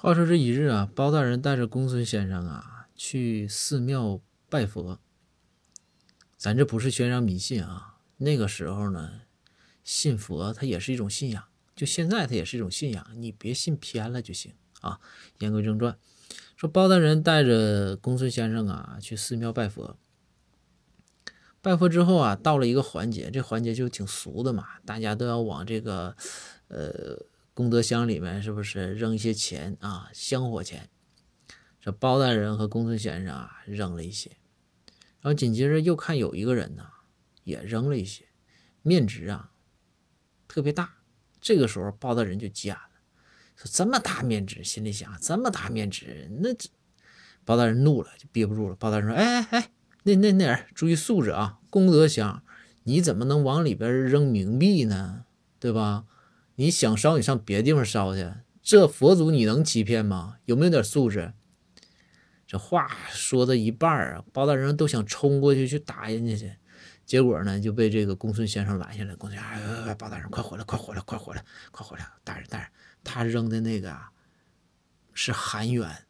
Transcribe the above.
话说这一日啊，包大人带着公孙先生啊去寺庙拜佛。咱这不是宣扬迷信啊，那个时候呢，信佛它也是一种信仰，就现在它也是一种信仰，你别信偏了就行啊。言归正传，说包大人带着公孙先生啊去寺庙拜佛。拜佛之后啊，到了一个环节，这环节就挺俗的嘛，大家都要往这个呃。功德箱里面是不是扔一些钱啊？香火钱。这包大人和公孙先生啊扔了一些，然后紧接着又看有一个人呢也扔了一些面值啊特别大。这个时候包大人就急眼了，说这么大面值，心里想这么大面值，那包大人怒了，就憋不住了。包大人说：“哎哎哎，那那那人注意素质啊！功德箱你怎么能往里边扔冥币呢？对吧？”你想烧，你上别的地方烧去。这佛祖你能欺骗吗？有没有点素质？这话说到一半啊，包大人都想冲过去去打人家去，结果呢就被这个公孙先生拦下来。公孙先生，哎，包大人，快回来，快回来，快回来，快回来！大人，大人，他扔的那个啊是韩元。